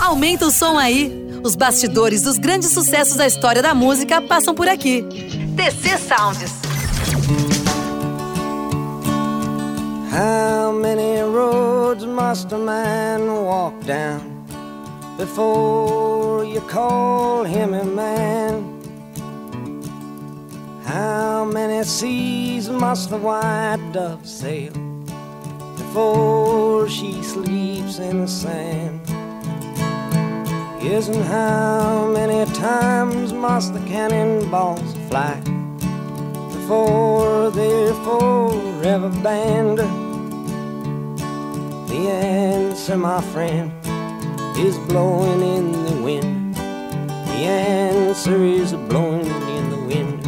Aumenta o som aí. Os bastidores dos grandes sucessos da história da música passam por aqui. TC Sounds. How many roads must a man walk down before you call him a man? How many seas must the white dove sail before she sleeps in the sand? Yes, and how many times must the cannonballs fly before they're forever banned? The answer, my friend, is blowing in the wind. The answer is blowing in the wind.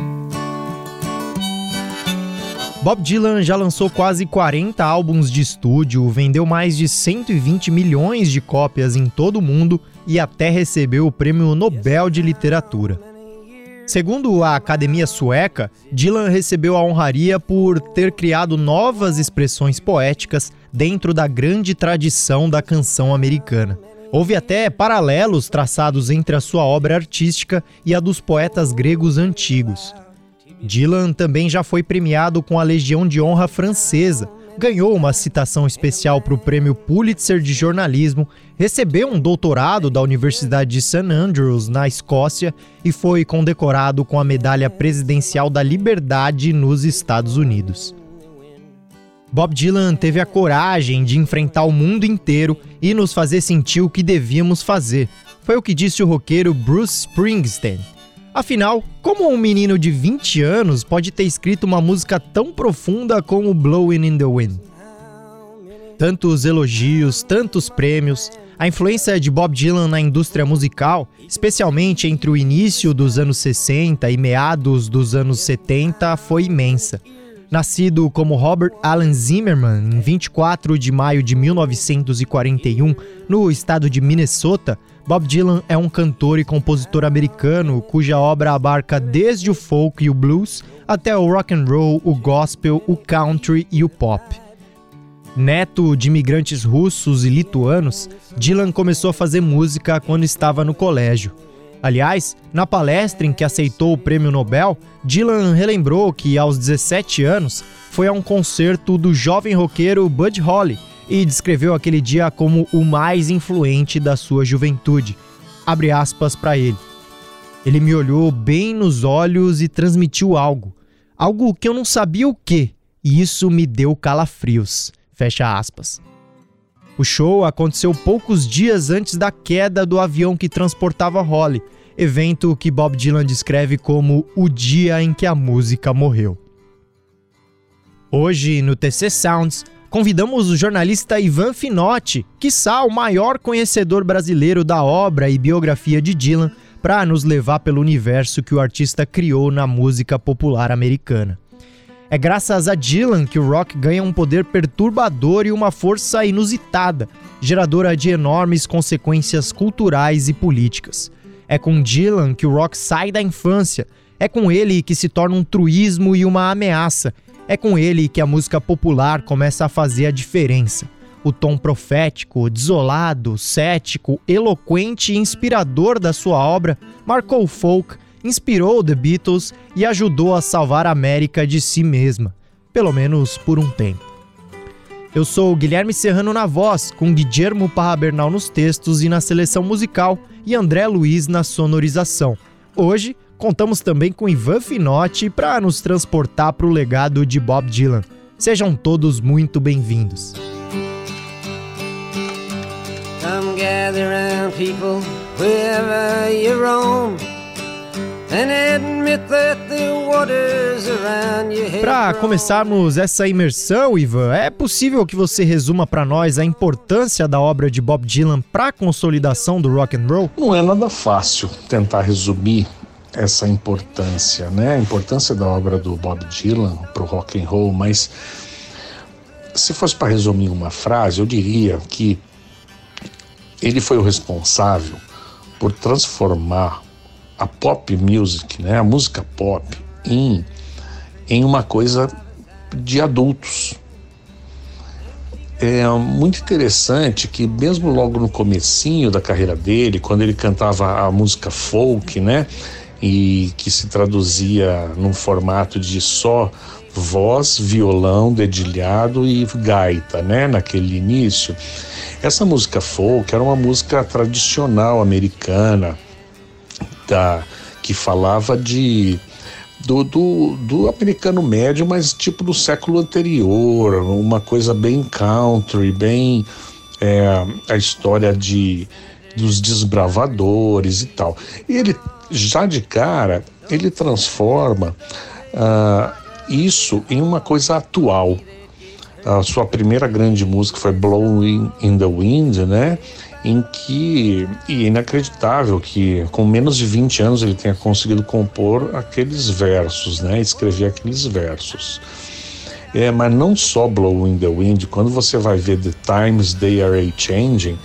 Bob Dylan já lançou quase 40 álbuns de estúdio, vendeu mais de 120 milhões de cópias em todo o mundo e até recebeu o Prêmio Nobel de Literatura. Segundo a Academia Sueca, Dylan recebeu a honraria por ter criado novas expressões poéticas dentro da grande tradição da canção americana. Houve até paralelos traçados entre a sua obra artística e a dos poetas gregos antigos. Dylan também já foi premiado com a Legião de Honra Francesa, ganhou uma citação especial para o Prêmio Pulitzer de Jornalismo, recebeu um doutorado da Universidade de St. Andrews, na Escócia, e foi condecorado com a Medalha Presidencial da Liberdade nos Estados Unidos. Bob Dylan teve a coragem de enfrentar o mundo inteiro e nos fazer sentir o que devíamos fazer. Foi o que disse o roqueiro Bruce Springsteen. Afinal, como um menino de 20 anos pode ter escrito uma música tão profunda como Blowing in the Wind? Tantos elogios, tantos prêmios, a influência de Bob Dylan na indústria musical, especialmente entre o início dos anos 60 e meados dos anos 70, foi imensa. Nascido como Robert Allen Zimmerman em 24 de maio de 1941 no estado de Minnesota, Bob Dylan é um cantor e compositor americano cuja obra abarca desde o folk e o blues até o rock and roll, o gospel, o country e o pop. Neto de imigrantes russos e lituanos, Dylan começou a fazer música quando estava no colégio. Aliás, na palestra em que aceitou o prêmio Nobel, Dylan relembrou que aos 17 anos foi a um concerto do jovem roqueiro Bud Holly e descreveu aquele dia como o mais influente da sua juventude. Abre aspas para ele. Ele me olhou bem nos olhos e transmitiu algo, algo que eu não sabia o que, e isso me deu calafrios. Fecha aspas. O show aconteceu poucos dias antes da queda do avião que transportava Holly, evento que Bob Dylan descreve como o dia em que a música morreu. Hoje, no TC Sounds, convidamos o jornalista Ivan Finotti, quiçá o maior conhecedor brasileiro da obra e biografia de Dylan, para nos levar pelo universo que o artista criou na música popular americana. É graças a Dylan que o rock ganha um poder perturbador e uma força inusitada, geradora de enormes consequências culturais e políticas. É com Dylan que o rock sai da infância, é com ele que se torna um truísmo e uma ameaça, é com ele que a música popular começa a fazer a diferença. O tom profético, desolado, cético, eloquente e inspirador da sua obra marcou o folk, inspirou The Beatles e ajudou a salvar a América de si mesma, pelo menos por um tempo. Eu sou Guilherme Serrano na voz, com Guillermo Parra Bernal nos textos e na seleção musical e André Luiz na sonorização. Hoje contamos também com Ivan Finotti para nos transportar para o legado de Bob Dylan. Sejam todos muito bem-vindos. Come gather round people wherever you roam. Para começarmos essa imersão, Ivan, é possível que você resuma para nós a importância da obra de Bob Dylan para a consolidação do rock and roll? Não é nada fácil tentar resumir essa importância, né? A importância da obra do Bob Dylan para o rock and roll, mas se fosse para resumir uma frase, eu diria que ele foi o responsável por transformar a pop music, né, a música pop, em, em uma coisa de adultos. é muito interessante que mesmo logo no comecinho da carreira dele, quando ele cantava a música folk, né, e que se traduzia num formato de só voz, violão, dedilhado e gaita, né, naquele início. Essa música folk era uma música tradicional americana, da que falava de do, do, do, americano médio, mas tipo do século anterior, uma coisa bem country, bem é, a história de dos desbravadores e tal. E ele já de cara ele transforma uh, isso em uma coisa atual. A sua primeira grande música foi Blowing in the Wind, né? Em que, e é inacreditável que com menos de 20 anos ele tenha conseguido compor aqueles versos, né? Escrever aqueles versos. É, mas não só Blowing in the Wind, quando você vai ver The Times They Are a Changing,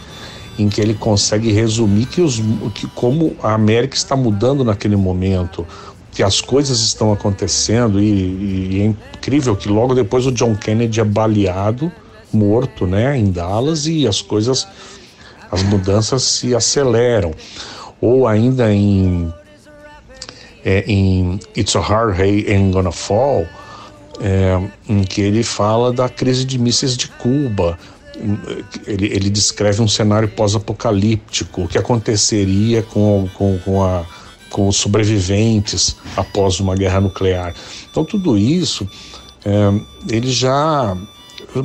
em que ele consegue resumir que, os, que como a América está mudando naquele momento, que as coisas estão acontecendo e, e, é incrível que logo depois o John Kennedy é baleado, morto, né, em Dallas e as coisas, as mudanças se aceleram. Ou ainda em, é, em It's a Hard Day Ain't Gonna Fall, é, em que ele fala da crise de mísseis de Cuba. Ele, ele descreve um cenário pós-apocalíptico, o que aconteceria com, com, com a com os sobreviventes após uma guerra nuclear. Então, tudo isso é, ele já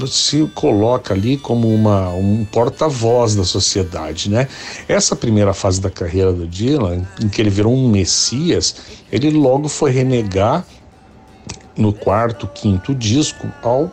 se coloca ali como uma, um porta-voz da sociedade, né? Essa primeira fase da carreira do Dylan, em que ele virou um messias, ele logo foi renegar no quarto, quinto disco ao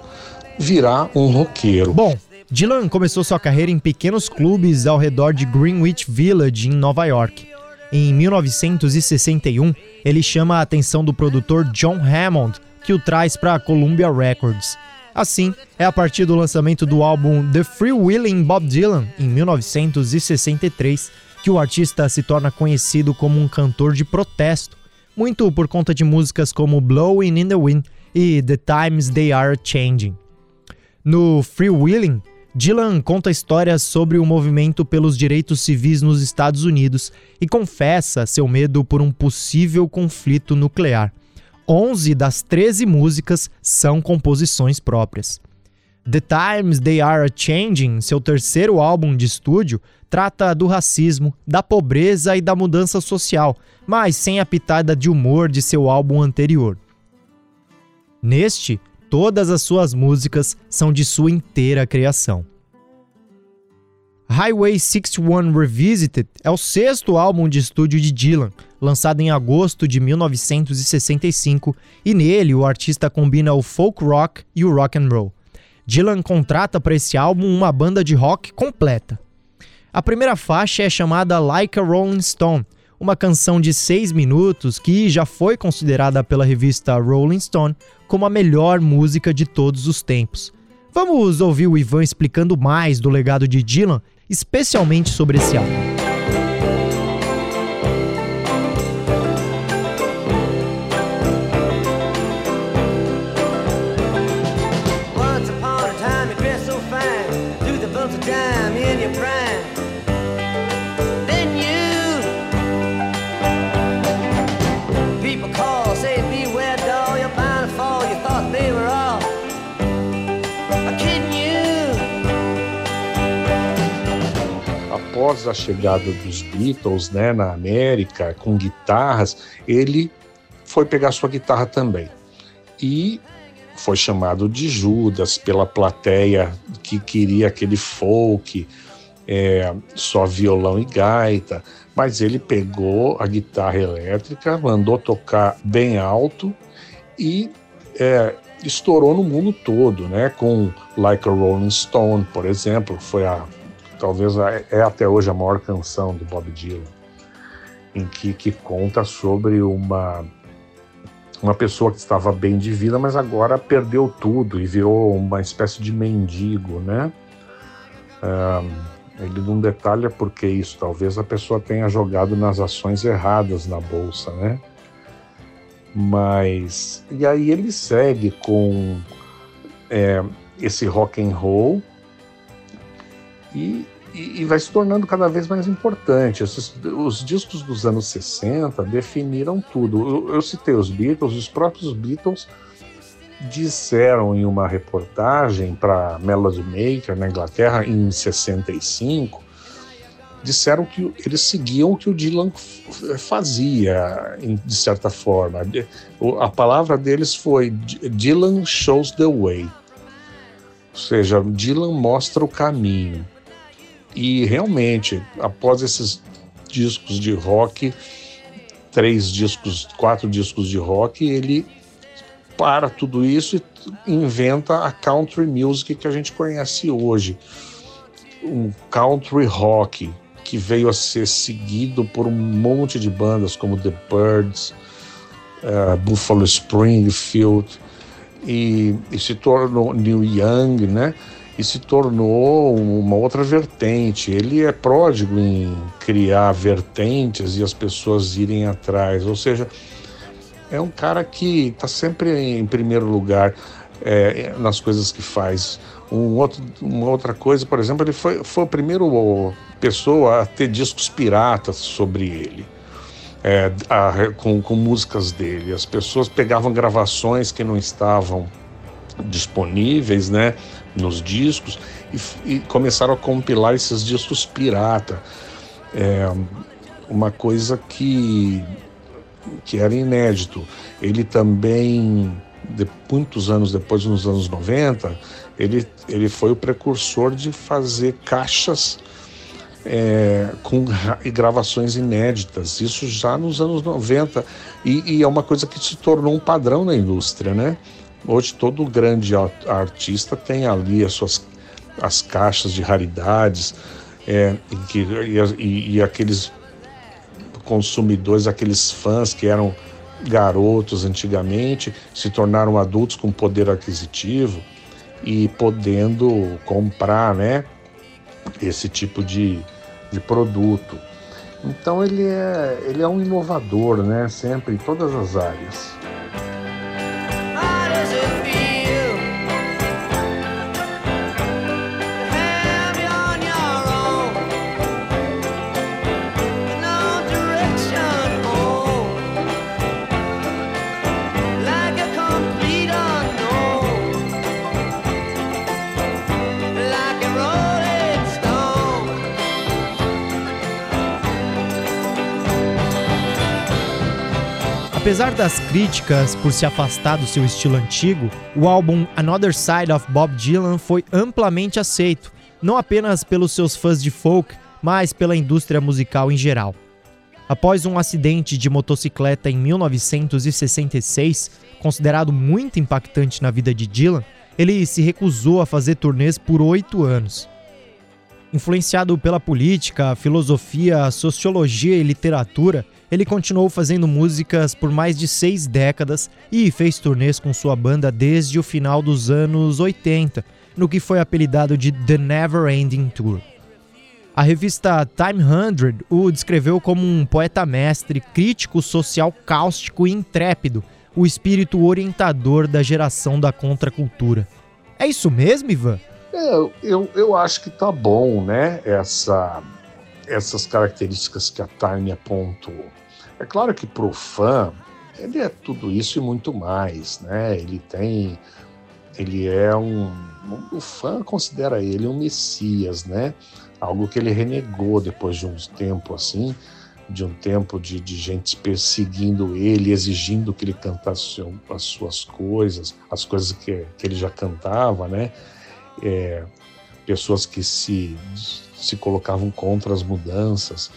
virar um roqueiro. Bom, Dylan começou sua carreira em pequenos clubes ao redor de Greenwich Village, em Nova York. Em 1961, ele chama a atenção do produtor John Hammond, que o traz para a Columbia Records. Assim, é a partir do lançamento do álbum The Free Willing Bob Dylan, em 1963, que o artista se torna conhecido como um cantor de protesto, muito por conta de músicas como Blowing in the Wind e The Times They Are Changing. No Free Willing, Dylan conta histórias sobre o movimento pelos direitos civis nos Estados Unidos e confessa seu medo por um possível conflito nuclear. 11 das 13 músicas são composições próprias. The Times They Are Changing, seu terceiro álbum de estúdio, trata do racismo, da pobreza e da mudança social, mas sem a pitada de humor de seu álbum anterior. Neste, Todas as suas músicas são de sua inteira criação. Highway 61 Revisited é o sexto álbum de estúdio de Dylan, lançado em agosto de 1965, e nele o artista combina o folk rock e o rock and roll. Dylan contrata para esse álbum uma banda de rock completa. A primeira faixa é chamada Like a Rolling Stone, uma canção de seis minutos que já foi considerada pela revista Rolling Stone como a melhor música de todos os tempos. Vamos ouvir o Ivan explicando mais do legado de Dylan, especialmente sobre esse álbum. Após a chegada dos Beatles né, na América, com guitarras, ele foi pegar sua guitarra também. E foi chamado de Judas pela plateia que queria aquele folk, é, só violão e gaita, mas ele pegou a guitarra elétrica, mandou tocar bem alto e é, estourou no mundo todo, né? Com Like a Rolling Stone, por exemplo, foi a talvez é até hoje a maior canção do Bob Dylan, em que, que conta sobre uma uma pessoa que estava bem de vida, mas agora perdeu tudo e virou uma espécie de mendigo, né? ele não detalha por que isso. Talvez a pessoa tenha jogado nas ações erradas na bolsa, né? Mas e aí ele segue com é, esse rock and roll E, e, e vai se tornando cada vez mais importante. Esses, os discos dos anos 60 definiram tudo. Eu, eu citei os Beatles, os próprios Beatles disseram em uma reportagem para Melody Maker na Inglaterra em 65 disseram que eles seguiam o que o Dylan fazia, de certa forma. A palavra deles foi Dylan shows the way. Ou seja, Dylan mostra o caminho. E realmente, após esses discos de rock, três discos, quatro discos de rock, ele para tudo isso e inventa a country music que a gente conhece hoje. Um country rock, que veio a ser seguido por um monte de bandas como The Birds, uh, Buffalo Springfield e, e, se tornou New Young, né? E se tornou uma outra vertente. Ele é pródigo em criar vertentes e as pessoas irem atrás. Ou seja, é um cara que está sempre em primeiro lugar é, nas coisas que faz. Um outro, uma outra coisa, por exemplo, ele foi, foi o primeiro pessoa a ter discos piratas sobre ele, é, a, com, com músicas dele. As pessoas pegavam gravações que não estavam disponíveis, né, nos discos e, e começaram a compilar esses discos pirata. É, uma coisa que que era inédito. Ele também de, muitos anos depois, nos anos 90, ele, ele foi o precursor de fazer caixas é, com gravações inéditas, isso já nos anos 90, e, e, é uma coisa que se tornou um padrão na indústria, né? Hoje todo grande artista tem ali as suas as caixas de raridades é, e, que, e, e aqueles consumidores, aqueles fãs que eram garotos antigamente se tornaram adultos com poder aquisitivo e podendo comprar, né, esse tipo de, de produto. Então ele é, ele é um inovador, né, sempre em todas as áreas. Apesar das críticas por se afastar do seu estilo antigo, o álbum Another Side of Bob Dylan foi amplamente aceito, não apenas pelos seus fãs de folk, mas pela indústria musical em geral. Após um acidente de motocicleta em 1966, considerado muito impactante na vida de Dylan, ele se recusou a fazer turnês por oito anos. Influenciado pela política, filosofia, sociologia e literatura, ele continuou fazendo músicas por mais de seis décadas e fez turnês com sua banda desde o final dos anos 80, no que foi apelidado de The Never Ending Tour. A revista Time 100 o descreveu como um poeta mestre, crítico social cáustico e intrépido, o espírito orientador da geração da contracultura. É isso mesmo, Ivan? É, eu, eu acho que tá bom, né? Essa, essas características que a Time apontou. É claro que para o fã, ele é tudo isso e muito mais, né? Ele tem. Ele é um. O fã considera ele um messias, né? Algo que ele renegou depois de um tempo assim, de um tempo de, de gente perseguindo ele, exigindo que ele cantasse as suas coisas, as coisas que, que ele já cantava, né? É, pessoas que se, se colocavam contra as mudanças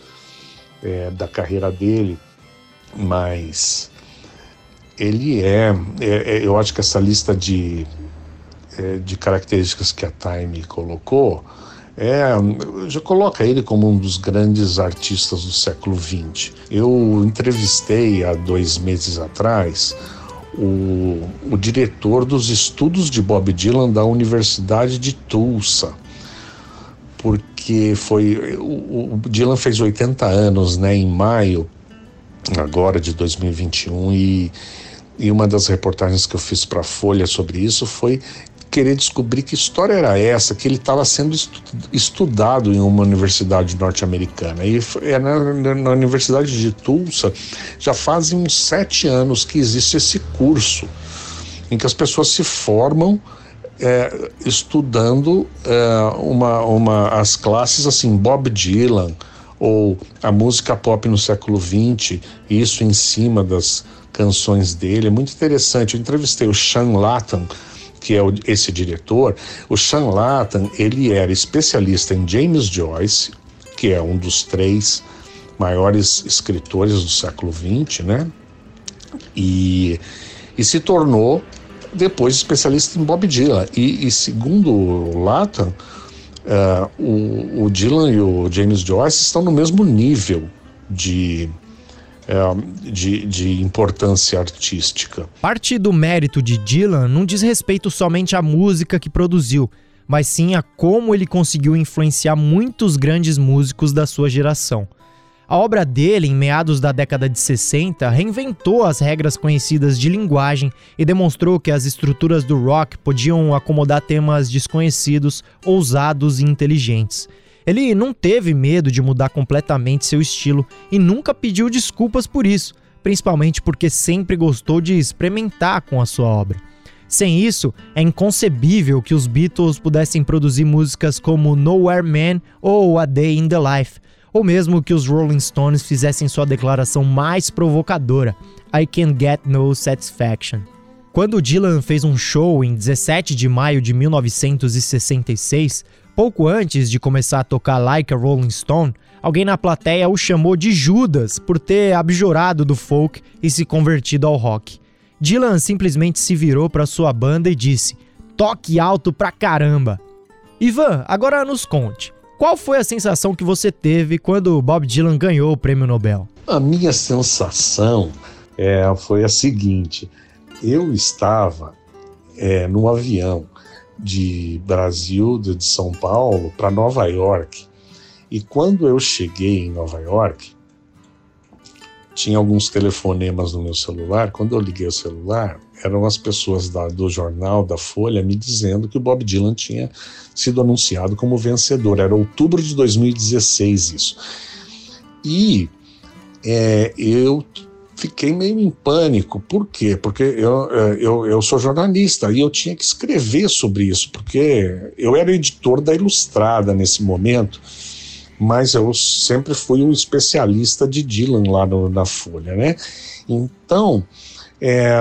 é, da carreira dele mas ele é, é, é, eu acho que essa lista de, é, de características que a Time colocou é, já coloca ele como um dos grandes artistas do século XX. Eu entrevistei há dois meses atrás o, o diretor dos estudos de Bob Dylan da Universidade de Tulsa, porque foi o, o Dylan fez 80 anos, né, em maio agora de 2021 e, e uma das reportagens que eu fiz para a Folha sobre isso foi querer descobrir que história era essa, que ele estava sendo estudado em uma universidade norte-americana. E é na, na, Universidade de Tulsa já fazem uns sete anos que existe esse curso em que as pessoas se formam é, estudando é, uma, uma, as classes assim, Bob Dylan ou a música pop no século XX, isso em cima das canções dele. É muito interessante. Eu entrevistei o Sean Lathan, que é o, esse diretor. O Sean Lathan, ele era especialista em James Joyce, que é um dos três maiores escritores do século XX, né? E, e se tornou depois especialista em Bob Dylan. E, e segundo o Lathan, uh, o, o Dylan e o James Joyce estão no mesmo nível de é, de, de, importância artística. Parte do mérito de Dylan não diz respeito somente à música que produziu, mas sim a como ele conseguiu influenciar muitos grandes músicos da sua geração. A obra dele, em meados da década de 60, reinventou as regras conhecidas de linguagem e demonstrou que as estruturas do rock podiam acomodar temas desconhecidos, ousados e inteligentes. Ele não teve medo de mudar completamente seu estilo e nunca pediu desculpas por isso, principalmente porque sempre gostou de experimentar com a sua obra. Sem isso, é inconcebível que os Beatles pudessem produzir músicas como Nowhere Man ou A Day in the Life, ou mesmo que os Rolling Stones fizessem sua declaração mais provocadora, I Can Get No Satisfaction. Quando Dylan fez um show em 17 de maio de 1966, Pouco antes de começar a tocar Like a Rolling Stone, alguém na plateia o chamou de Judas por ter abjurado do folk e se convertido ao rock. Dylan simplesmente se virou para sua banda e disse: Toque alto pra caramba! Ivan, agora nos conte. Qual foi a sensação que você teve quando Bob Dylan ganhou o prêmio Nobel? A minha sensação é, foi a seguinte: eu estava é, no avião de Brasil, de São Paulo, para Nova York. E quando eu cheguei em Nova York, tinha alguns telefonemas no meu celular. Quando eu liguei o celular, eram as pessoas da, do jornal, da Folha, me dizendo que o Bob Dylan tinha sido anunciado como vencedor. Era outubro de 2016 isso. E é, eu fiquei meio em pânico. Por quê? Porque eu, é, eu, eu sou jornalista e eu tinha que escrever sobre isso, porque eu era editor da Ilustrada nesse momento, mas eu sempre fui um especialista de Dylan lá no, na Folha, né? Então, é,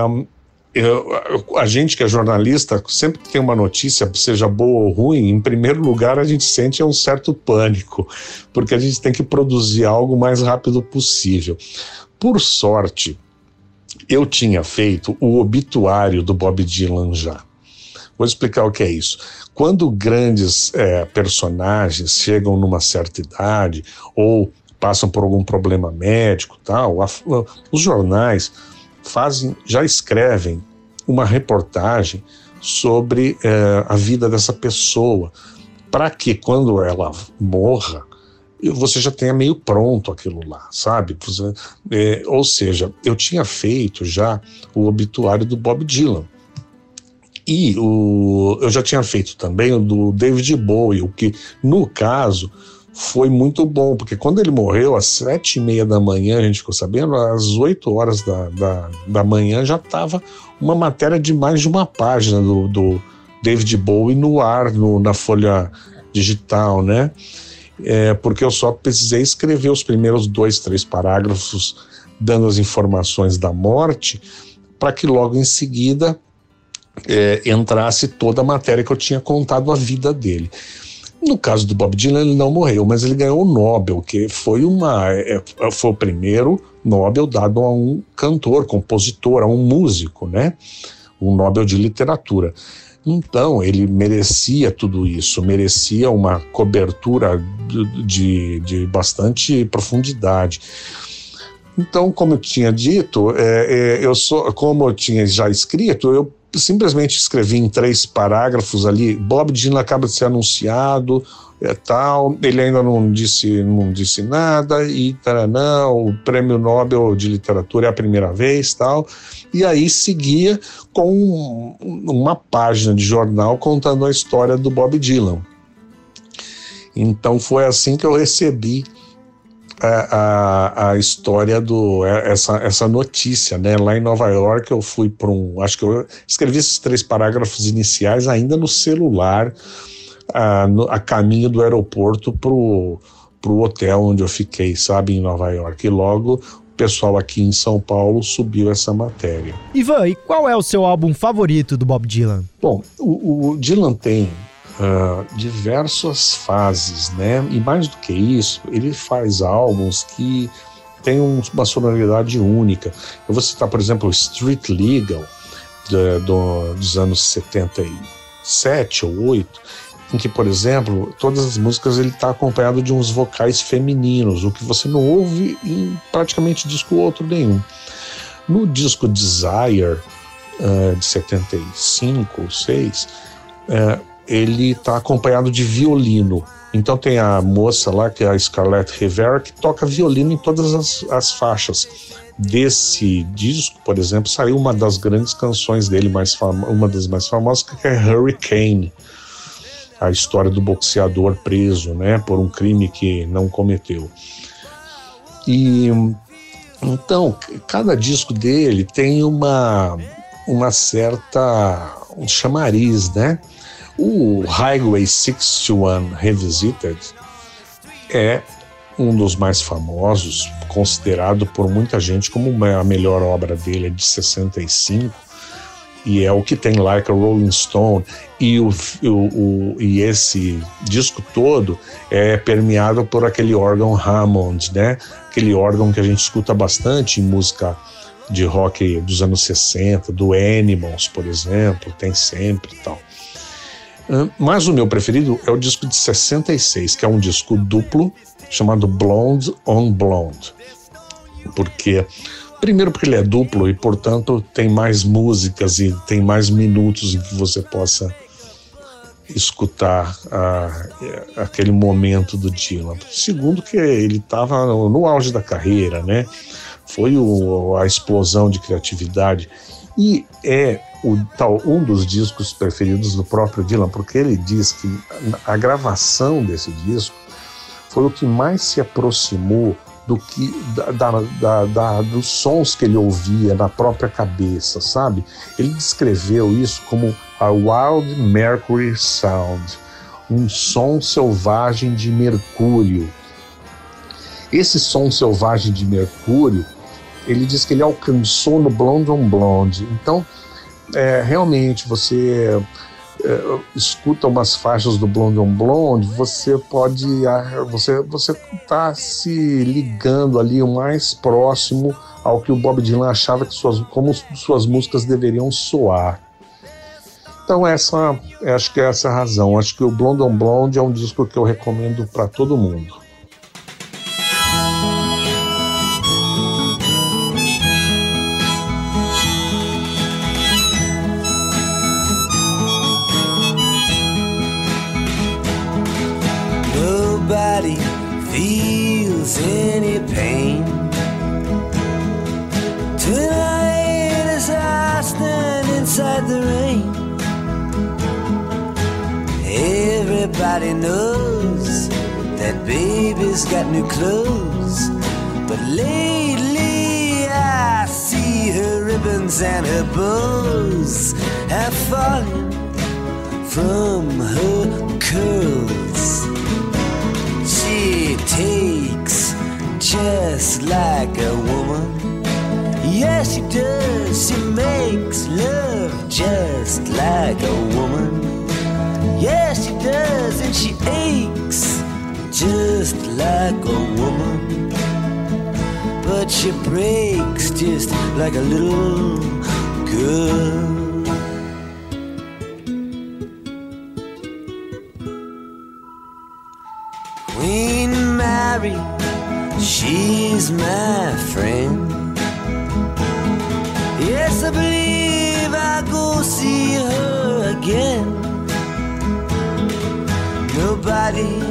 eu, a gente que é jornalista, sempre que tem uma notícia, seja boa ou ruim, em primeiro lugar a gente sente um certo pânico, porque a gente tem que produzir algo o mais rápido possível. Por sorte, eu tinha feito o obituário do Bob Dylan já. Vou explicar o que é isso. Quando grandes é, personagens chegam numa certa idade ou passam por algum problema médico, tal, a, a, os jornais fazem, já escrevem uma reportagem sobre é, a vida dessa pessoa, para que quando ela morra, você já tenha meio pronto aquilo lá, sabe? É, ou seja, eu tinha feito já o obituário do Bob Dylan. E o, eu já tinha feito também o do David Bowie, o que, no caso, foi muito bom, porque quando ele morreu, às sete e meia da manhã, a gente ficou sabendo, às oito horas da, da, da manhã já estava uma matéria de mais de uma página do, do David Bowie no ar, no, na folha digital, né? É, porque eu só precisei escrever os primeiros dois, três parágrafos dando as informações da morte, para que logo em seguida é, entrasse toda a matéria que eu tinha contado a vida dele. No caso do Bob Dylan, ele não morreu, mas ele ganhou o Nobel, que foi, uma, é, foi o primeiro Nobel dado a um cantor, compositor, a um músico, né? Um Nobel de literatura. Então, ele merecia tudo isso, merecia uma cobertura de, de bastante profundidade. Então, como eu tinha dito, é, é, eu sou, como eu tinha já escrito, eu simplesmente escrevi em três parágrafos ali. Bob Dylan acaba de ser anunciado é, tal. Ele ainda não disse, não disse nada e taranã, o Prêmio Nobel de Literatura é a primeira vez, tal. E aí seguia com uma página de jornal contando a história do Bob Dylan. Então foi assim que eu recebi a, a, a, história do essa, essa notícia, né? Lá em Nova York eu fui para um, acho que eu escrevi esses três parágrafos iniciais ainda no celular, a, a caminho do aeroporto pro pro hotel onde eu fiquei, sabe, em Nova York. E logo o pessoal aqui em São Paulo subiu essa matéria. Ivan, e qual é o seu álbum favorito do Bob Dylan? Bom, o, o Dylan tem uh, diversas fases, né? E mais do que isso, ele faz álbuns que têm uma sonoridade única. Eu vou citar, por exemplo, o Street Legal, de, do, dos anos 77 ou 8, em que, por exemplo, todas as músicas ele está acompanhado de uns vocais femininos, o que você não ouve em praticamente disco outro nenhum. No disco Desire, uh, de 75 ou 6, uh, ele está acompanhado de violino. Então tem a moça lá, que é a Scarlett Rivera, que toca violino em todas as, as faixas. Desse disco, por exemplo, saiu uma das grandes canções dele, mais uma das mais famosas, que é Hurricane, a história do boxeador preso, né, por um crime que não cometeu. E então, cada disco dele tem uma, uma certa um chamariz, né? O Highway 61 Revisited é um dos mais famosos, considerado por muita gente como a melhor obra dele, é de 65, e é o que tem Like a Rolling Stone. E, o, o, o, e esse disco todo é permeado por aquele órgão Hammond, né? Aquele órgão que a gente escuta bastante em música de rock dos anos 60, do Animals, por exemplo, tem sempre tal. Mas o meu preferido é o disco de 66, que é um disco duplo chamado Blonde on Blonde. Porque primeiro porque ele é duplo e portanto tem mais músicas e tem mais minutos em que você possa escutar aquele momento do Dylan. Segundo que ele estava no, no, auge da carreira, né? Foi o, a explosão de criatividade e é o, tal, um dos discos preferidos do próprio Dylan, porque ele diz que a gravação desse disco foi o que mais se aproximou do que da, da, da, dos sons que ele ouvia na própria cabeça, sabe? Ele descreveu isso como a Wild Mercury Sound, um som selvagem de mercúrio. Esse som selvagem de mercúrio, ele diz que ele alcançou no Blonde on Blonde. Então, é, realmente você escuta umas faixas do Blonde on Blonde, você pode você você está se ligando ali o mais próximo ao que o Bob Dylan achava que suas como suas músicas deveriam soar. Então essa, acho que é essa a razão. Acho que o Blonde on Blonde é um disco que eu recomendo para todo mundo. Baby's got new clothes. But lately I see her ribbons and her bows have fallen from her curls. She takes just like a woman. Yes, she does. She makes love just like a woman. Yes, she does, and she aches just like a woman. But she breaks just like a little girl. Queen Mary, she's my friend. Yes, I believe I go see her again. Nobody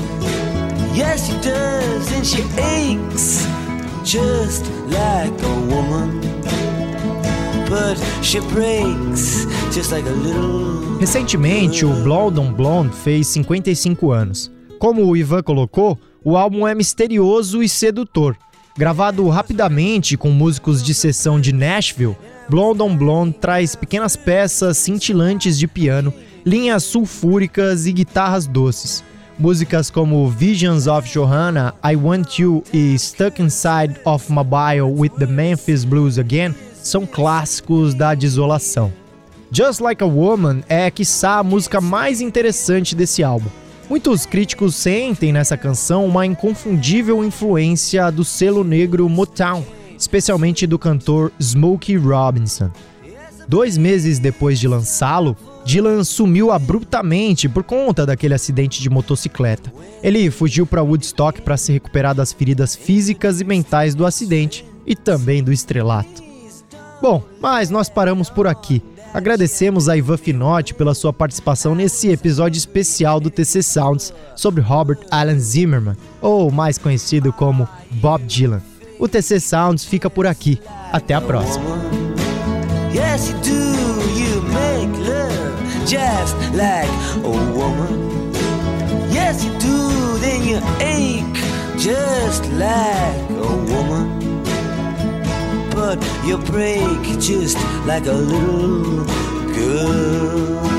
Yes, she does, and she aches just like a woman. But she breaks just like a little. Recentemente, o Blonde on Blonde fez 55 anos. Como o Ivan colocou, o álbum é misterioso e sedutor. Gravado rapidamente com músicos de sessão de Nashville, Blonde on Blonde traz pequenas peças cintilantes de piano, linhas sulfúricas e guitarras doces. Músicas como Visions of Johanna, I Want You e Stuck Inside of Mobile with the Memphis Blues Again são clássicos da desolação. Just Like a Woman é, quiçá, a música mais interessante desse álbum. Muitos críticos sentem nessa canção uma inconfundível influência do selo negro Motown, especialmente do cantor Smokey Robinson. Dois meses depois de lançá-lo, Dylan sumiu abruptamente por conta daquele acidente de motocicleta. Ele fugiu para Woodstock para se recuperar das feridas físicas e mentais do acidente e também do estrelato. Bom, mas nós paramos por aqui. Agradecemos a Ivan Finotti pela sua participação nesse episódio especial do TC Sounds sobre Robert Allen Zimmerman, ou mais conhecido como Bob Dylan. O TC Sounds fica por aqui. Até a próxima. Yes, just like a woman. Yes, you do. Then you ache just like a woman. But you break just like a little girl.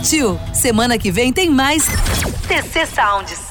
Curtiu? Semana que vem tem mais TC Sounds.